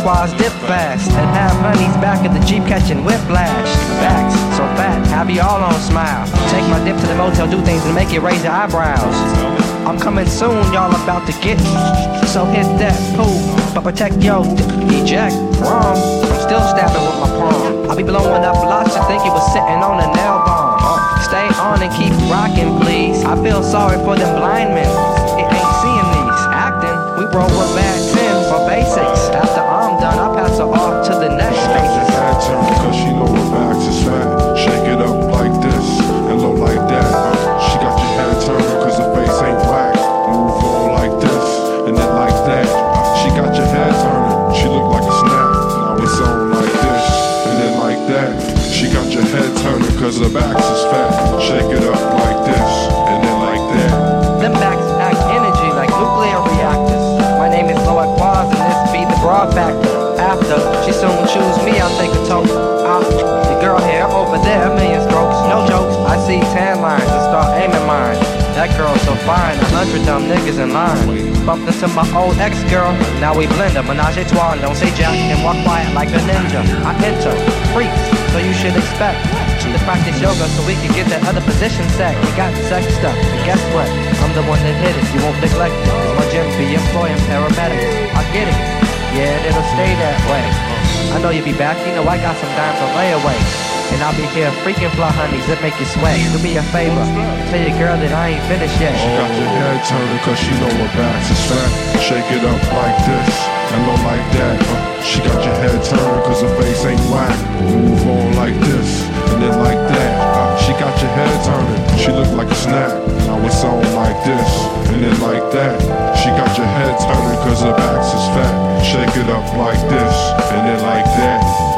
and watch quads dip fast. And have honeys back at the Jeep catching whiplash. Backs so fat, have you all on smile. Take my dip to the motel, do things and make you raise your eyebrows. I'm coming soon, y'all about to get So hit that pool, but protect yo eject wrong. I'm still stabbing with my palm. I'll be blowing up lots to think you was sitting on a nail bomb. Uh, stay on and keep rocking, please. I feel sorry for them blind men. It ain't seeing these acting. We roll with bad sin for basics. After done, I pass her off to the next spaces. Head turn cause she know her back is fat. Shake it up like this and low like that. Uh, she got your head turning cause her face ain't whack. Move on like this and then like that. She got your head turning. She look like a snap. Now it's on like this and then like that. She got your head turning cause her back is fat. Shake it up in line. Bumped into my old ex-girl, now we blend a menage a trois. Don't say jack and walk quiet like a ninja. I enter, freaks, so you should expect to practice yoga so we can get that other position set. We got sex stuff, and guess what? I'm the one that hit it, you won't neglect it. My gym be employing paramedics. I get it, yeah, it'll stay that way. I know you'll be back, you know I got some dimes on layaway. And I'll be here freaking fly honeys that make you sweat. Do me a favor, tell your girl that I ain't finished yet. She got your head turning cause she know her back is fat. Shake it up like this and low like that. Uh, she got your head turning cause her face ain't whack. Move on like this and then like that. Uh, she got your head turning. She look like a snack. Now it's on like this and then like that. She got your head turning cause her back is fat. Shake it up like this and then like that.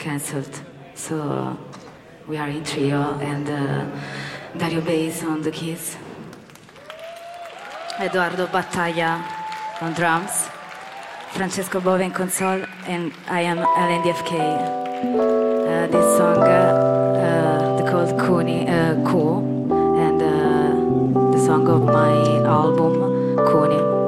Cancelled, so we are in trio and uh, Dario bass on the keys, Eduardo Battaglia on drums, Francesco Bove in console, and I am LNDFK. Uh, this song uh, uh, called Kuni, uh, and uh, the song of my album Kuni.